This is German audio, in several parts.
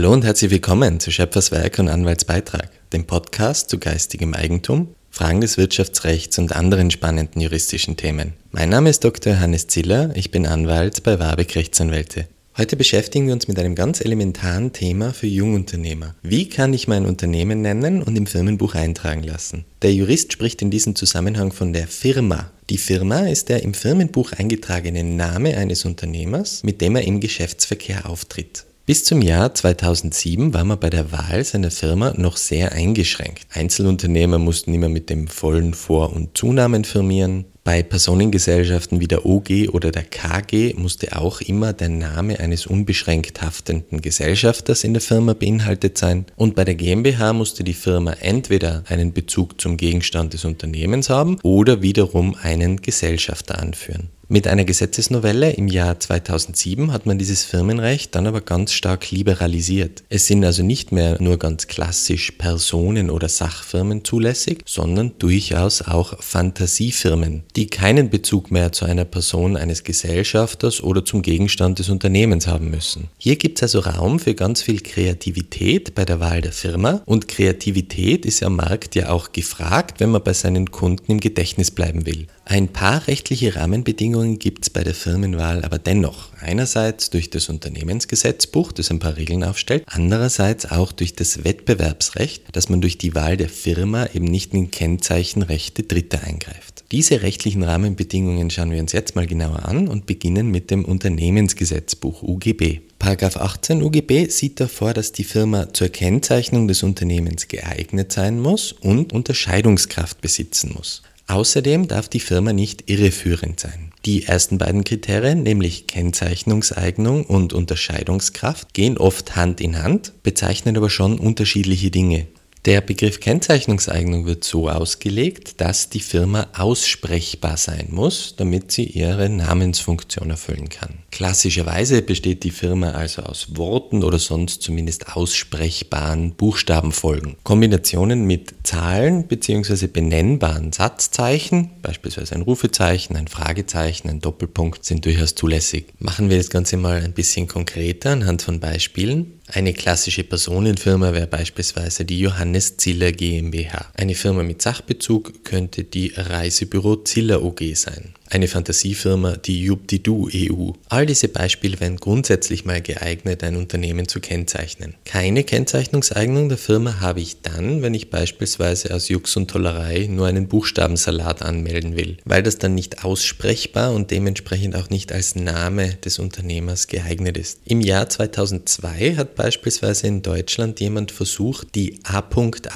Hallo und herzlich willkommen zu Schöpferswerk und Anwaltsbeitrag, dem Podcast zu geistigem Eigentum, Fragen des Wirtschaftsrechts und anderen spannenden juristischen Themen. Mein Name ist Dr. Hannes Ziller, ich bin Anwalt bei Warbeck Rechtsanwälte. Heute beschäftigen wir uns mit einem ganz elementaren Thema für Jungunternehmer. Wie kann ich mein Unternehmen nennen und im Firmenbuch eintragen lassen? Der Jurist spricht in diesem Zusammenhang von der Firma. Die Firma ist der im Firmenbuch eingetragene Name eines Unternehmers, mit dem er im Geschäftsverkehr auftritt. Bis zum Jahr 2007 war man bei der Wahl seiner Firma noch sehr eingeschränkt. Einzelunternehmer mussten immer mit dem vollen Vor- und Zunamen firmieren. Bei Personengesellschaften wie der OG oder der KG musste auch immer der Name eines unbeschränkt haftenden Gesellschafters in der Firma beinhaltet sein und bei der GmbH musste die Firma entweder einen Bezug zum Gegenstand des Unternehmens haben oder wiederum einen Gesellschafter anführen. Mit einer Gesetzesnovelle im Jahr 2007 hat man dieses Firmenrecht dann aber ganz stark liberalisiert. Es sind also nicht mehr nur ganz klassisch Personen- oder Sachfirmen zulässig, sondern durchaus auch Fantasiefirmen, die keinen Bezug mehr zu einer Person eines Gesellschafters oder zum Gegenstand des Unternehmens haben müssen. Hier gibt es also Raum für ganz viel Kreativität bei der Wahl der Firma und Kreativität ist am Markt ja auch gefragt, wenn man bei seinen Kunden im Gedächtnis bleiben will. Ein paar rechtliche Rahmenbedingungen gibt es bei der Firmenwahl aber dennoch. Einerseits durch das Unternehmensgesetzbuch, das ein paar Regeln aufstellt, andererseits auch durch das Wettbewerbsrecht, dass man durch die Wahl der Firma eben nicht in Kennzeichenrechte Dritter eingreift. Diese rechtlichen Rahmenbedingungen schauen wir uns jetzt mal genauer an und beginnen mit dem Unternehmensgesetzbuch UGB. Paragraph 18 UGB sieht davor, dass die Firma zur Kennzeichnung des Unternehmens geeignet sein muss und Unterscheidungskraft besitzen muss. Außerdem darf die Firma nicht irreführend sein. Die ersten beiden Kriterien, nämlich Kennzeichnungseignung und Unterscheidungskraft, gehen oft Hand in Hand, bezeichnen aber schon unterschiedliche Dinge. Der Begriff Kennzeichnungseignung wird so ausgelegt, dass die Firma aussprechbar sein muss, damit sie ihre Namensfunktion erfüllen kann. Klassischerweise besteht die Firma also aus Worten oder sonst zumindest aussprechbaren Buchstabenfolgen. Kombinationen mit Zahlen bzw. benennbaren Satzzeichen, beispielsweise ein Rufezeichen, ein Fragezeichen, ein Doppelpunkt, sind durchaus zulässig. Machen wir das Ganze mal ein bisschen konkreter anhand von Beispielen. Eine klassische Personenfirma wäre beispielsweise die Johannes Ziller GmbH. Eine Firma mit Sachbezug könnte die Reisebüro Ziller OG sein eine Fantasiefirma, die Jubdidu EU. All diese Beispiele wären grundsätzlich mal geeignet, ein Unternehmen zu kennzeichnen. Keine Kennzeichnungseignung der Firma habe ich dann, wenn ich beispielsweise aus Jux und Tollerei nur einen Buchstabensalat anmelden will, weil das dann nicht aussprechbar und dementsprechend auch nicht als Name des Unternehmers geeignet ist. Im Jahr 2002 hat beispielsweise in Deutschland jemand versucht, die A.A.A.A.A.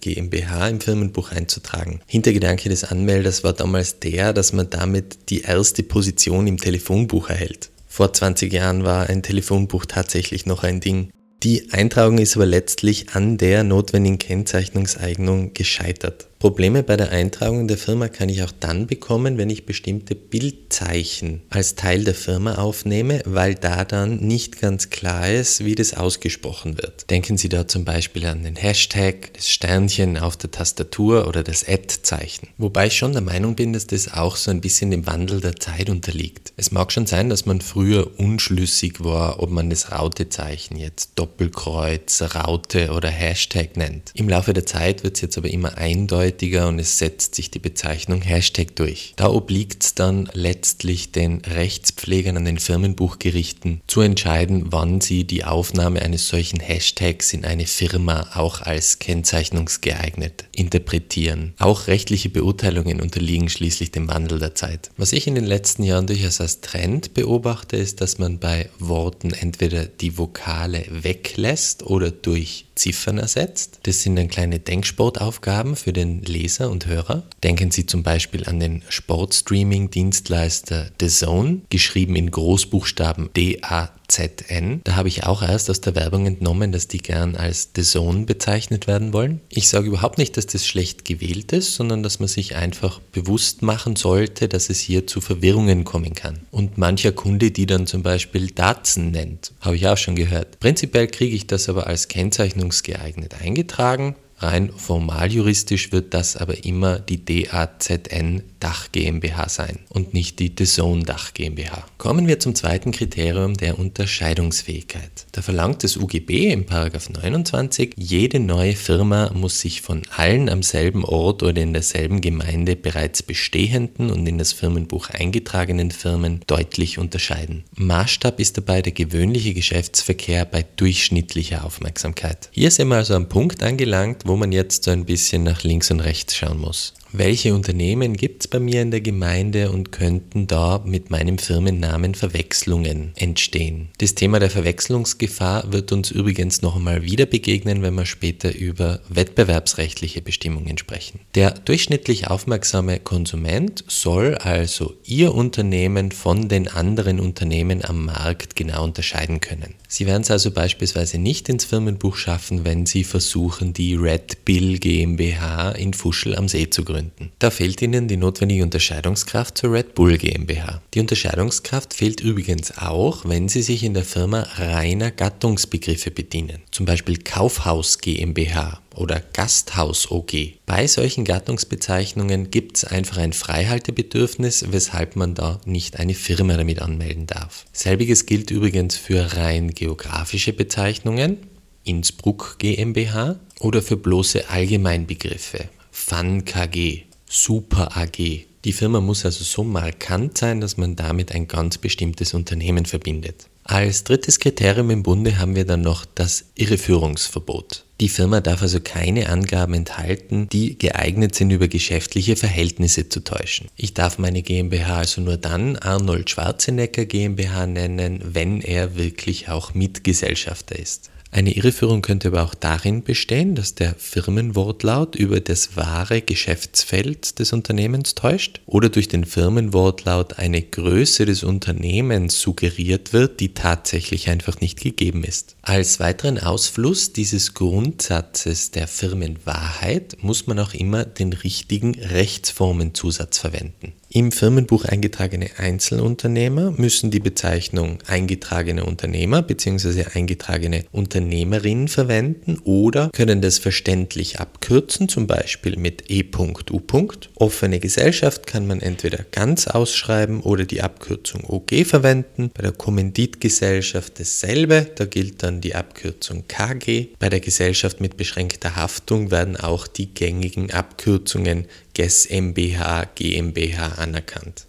GmbH im Firmenbuch einzutragen. Hintergedanke des Anmelders das war damals der, dass man damit die erste Position im Telefonbuch erhält. Vor 20 Jahren war ein Telefonbuch tatsächlich noch ein Ding. Die Eintragung ist aber letztlich an der notwendigen Kennzeichnungseignung gescheitert. Probleme bei der Eintragung der Firma kann ich auch dann bekommen, wenn ich bestimmte Bildzeichen als Teil der Firma aufnehme, weil da dann nicht ganz klar ist, wie das ausgesprochen wird. Denken Sie da zum Beispiel an den Hashtag, das Sternchen auf der Tastatur oder das Ad-Zeichen. Wobei ich schon der Meinung bin, dass das auch so ein bisschen dem Wandel der Zeit unterliegt. Es mag schon sein, dass man früher unschlüssig war, ob man das Rautezeichen jetzt Doppelkreuz, Raute oder Hashtag nennt. Im Laufe der Zeit wird es jetzt aber immer eindeutig eindeutiger und es setzt sich die Bezeichnung Hashtag durch. Da obliegt es dann letztlich den Rechtspflegern an den Firmenbuchgerichten zu entscheiden, wann sie die Aufnahme eines solchen Hashtags in eine Firma auch als kennzeichnungsgeeignet interpretieren. Auch rechtliche Beurteilungen unterliegen schließlich dem Wandel der Zeit. Was ich in den letzten Jahren durchaus als Trend beobachte, ist, dass man bei Worten entweder die Vokale weglässt oder durch Ziffern ersetzt. Das sind dann kleine Denksportaufgaben für den Leser und Hörer. Denken Sie zum Beispiel an den Sportstreaming-Dienstleister The Zone, geschrieben in Großbuchstaben D-A ZN. Da habe ich auch erst aus der Werbung entnommen, dass die gern als The Zone bezeichnet werden wollen. Ich sage überhaupt nicht, dass das schlecht gewählt ist, sondern dass man sich einfach bewusst machen sollte, dass es hier zu Verwirrungen kommen kann. Und mancher Kunde, die dann zum Beispiel Datsen nennt, habe ich auch schon gehört. Prinzipiell kriege ich das aber als kennzeichnungsgeeignet eingetragen Rein formal juristisch wird das aber immer die DAZN Dach GmbH sein und nicht die The Zone Dach GmbH. Kommen wir zum zweiten Kriterium der Unterscheidungsfähigkeit. Da verlangt das UGB im 29, jede neue Firma muss sich von allen am selben Ort oder in derselben Gemeinde bereits bestehenden und in das Firmenbuch eingetragenen Firmen deutlich unterscheiden. Maßstab ist dabei der gewöhnliche Geschäftsverkehr bei durchschnittlicher Aufmerksamkeit. Hier sind wir also am Punkt angelangt, wo man jetzt so ein bisschen nach links und rechts schauen muss. Welche Unternehmen gibt es bei mir in der Gemeinde und könnten da mit meinem Firmennamen Verwechslungen entstehen? Das Thema der Verwechslungsgefahr wird uns übrigens noch einmal wieder begegnen, wenn wir später über wettbewerbsrechtliche Bestimmungen sprechen. Der durchschnittlich aufmerksame Konsument soll also Ihr Unternehmen von den anderen Unternehmen am Markt genau unterscheiden können. Sie werden es also beispielsweise nicht ins Firmenbuch schaffen, wenn Sie versuchen, die Red Bill GmbH in Fuschel am See zu gründen. Da fehlt Ihnen die notwendige Unterscheidungskraft zur Red Bull GmbH. Die Unterscheidungskraft fehlt übrigens auch, wenn Sie sich in der Firma reiner Gattungsbegriffe bedienen. Zum Beispiel Kaufhaus GmbH oder Gasthaus OG. Bei solchen Gattungsbezeichnungen gibt es einfach ein Freihaltebedürfnis, weshalb man da nicht eine Firma damit anmelden darf. Selbiges gilt übrigens für rein geografische Bezeichnungen, Innsbruck GmbH, oder für bloße Allgemeinbegriffe, FAN KG, Super AG. Die Firma muss also so markant sein, dass man damit ein ganz bestimmtes Unternehmen verbindet. Als drittes Kriterium im Bunde haben wir dann noch das Irreführungsverbot. Die Firma darf also keine Angaben enthalten, die geeignet sind, über geschäftliche Verhältnisse zu täuschen. Ich darf meine GmbH also nur dann Arnold Schwarzenegger GmbH nennen, wenn er wirklich auch Mitgesellschafter ist. Eine Irreführung könnte aber auch darin bestehen, dass der Firmenwortlaut über das wahre Geschäftsfeld des Unternehmens täuscht oder durch den Firmenwortlaut eine Größe des Unternehmens suggeriert wird, die tatsächlich einfach nicht gegeben ist. Als weiteren Ausfluss dieses Grundsatzes der Firmenwahrheit muss man auch immer den richtigen Rechtsformenzusatz verwenden. Im Firmenbuch eingetragene Einzelunternehmer müssen die Bezeichnung eingetragene Unternehmer bzw. eingetragene Unternehmerin verwenden oder können das verständlich abkürzen, zum Beispiel mit E.U. Offene Gesellschaft kann man entweder ganz ausschreiben oder die Abkürzung OG verwenden. Bei der Kommanditgesellschaft dasselbe, da gilt dann die Abkürzung KG. Bei der Gesellschaft mit beschränkter Haftung werden auch die gängigen Abkürzungen GES MBH, GmbH anerkannt.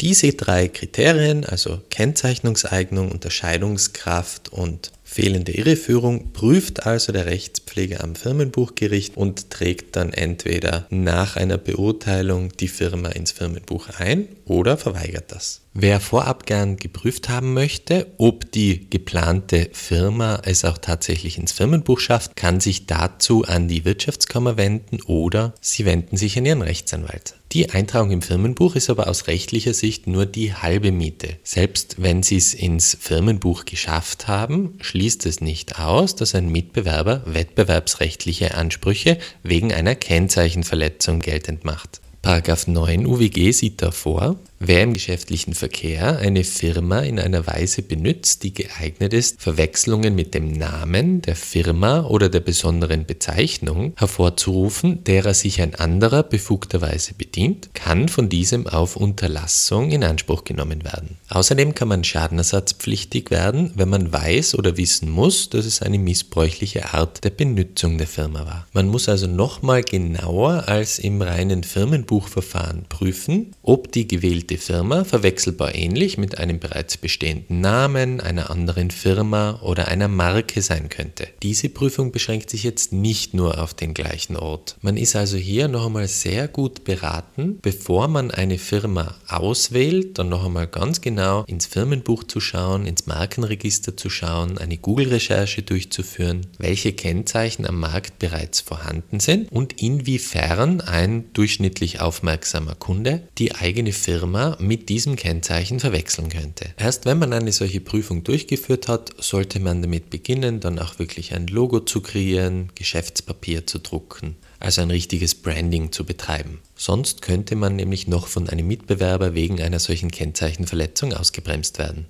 Diese drei Kriterien, also Kennzeichnungseignung, Unterscheidungskraft und fehlende Irreführung, prüft also der Rechtspfleger am Firmenbuchgericht und trägt dann entweder nach einer Beurteilung die Firma ins Firmenbuch ein oder verweigert das. Wer vorab gern geprüft haben möchte, ob die geplante Firma es auch tatsächlich ins Firmenbuch schafft, kann sich dazu an die Wirtschaftskammer wenden oder Sie wenden sich an Ihren Rechtsanwalt. Die Eintragung im Firmenbuch ist aber aus rechtlicher Sicht nur die halbe Miete. Selbst wenn Sie es ins Firmenbuch geschafft haben, schließt es nicht aus, dass ein Mitbewerber wettbewerbsrechtliche Ansprüche wegen einer Kennzeichenverletzung geltend macht. Paragraph 9 UWG sieht davor, Wer im geschäftlichen Verkehr eine Firma in einer Weise benutzt, die geeignet ist, Verwechslungen mit dem Namen der Firma oder der besonderen Bezeichnung hervorzurufen, derer sich ein anderer befugterweise bedient, kann von diesem auf Unterlassung in Anspruch genommen werden. Außerdem kann man schadenersatzpflichtig werden, wenn man weiß oder wissen muss, dass es eine missbräuchliche Art der Benutzung der Firma war. Man muss also nochmal genauer als im reinen Firmenbuchverfahren prüfen, ob die gewählte gewählte Firma verwechselbar ähnlich mit einem bereits bestehenden Namen, einer anderen Firma oder einer Marke sein könnte. Diese Prüfung beschränkt sich jetzt nicht nur auf den gleichen Ort. Man ist also hier noch einmal sehr gut beraten, bevor man eine Firma auswählt, dann noch einmal ganz genau ins Firmenbuch zu schauen, ins Markenregister zu schauen, eine Google-Recherche durchzuführen, welche Kennzeichen am Markt bereits vorhanden sind und inwiefern ein durchschnittlich aufmerksamer Kunde die eigene Firma Firma mit diesem Kennzeichen verwechseln könnte. Erst wenn man eine solche Prüfung durchgeführt hat, sollte man damit beginnen, dann auch wirklich ein Logo zu kreieren, Geschäftspapier zu drucken, also ein richtiges Branding zu betreiben. Sonst könnte man nämlich noch von einem Mitbewerber wegen einer solchen Kennzeichenverletzung ausgebremst werden.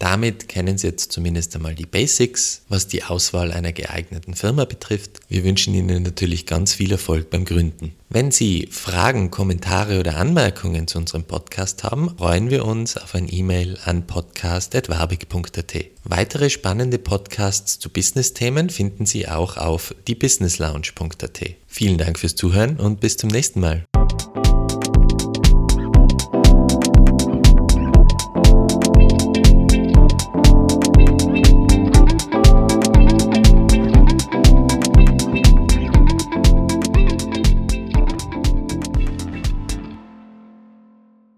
Damit kennen Sie jetzt zumindest einmal die Basics, was die Auswahl einer geeigneten Firma betrifft. Wir wünschen Ihnen natürlich ganz viel Erfolg beim Gründen. Wenn Sie Fragen, Kommentare oder Anmerkungen zu unserem Podcast haben, freuen wir uns auf ein E-Mail an podcast.wabig.at. Weitere spannende Podcasts zu Business-Themen finden Sie auch auf diebusinesslounge.at. Vielen Dank fürs Zuhören und bis zum nächsten Mal.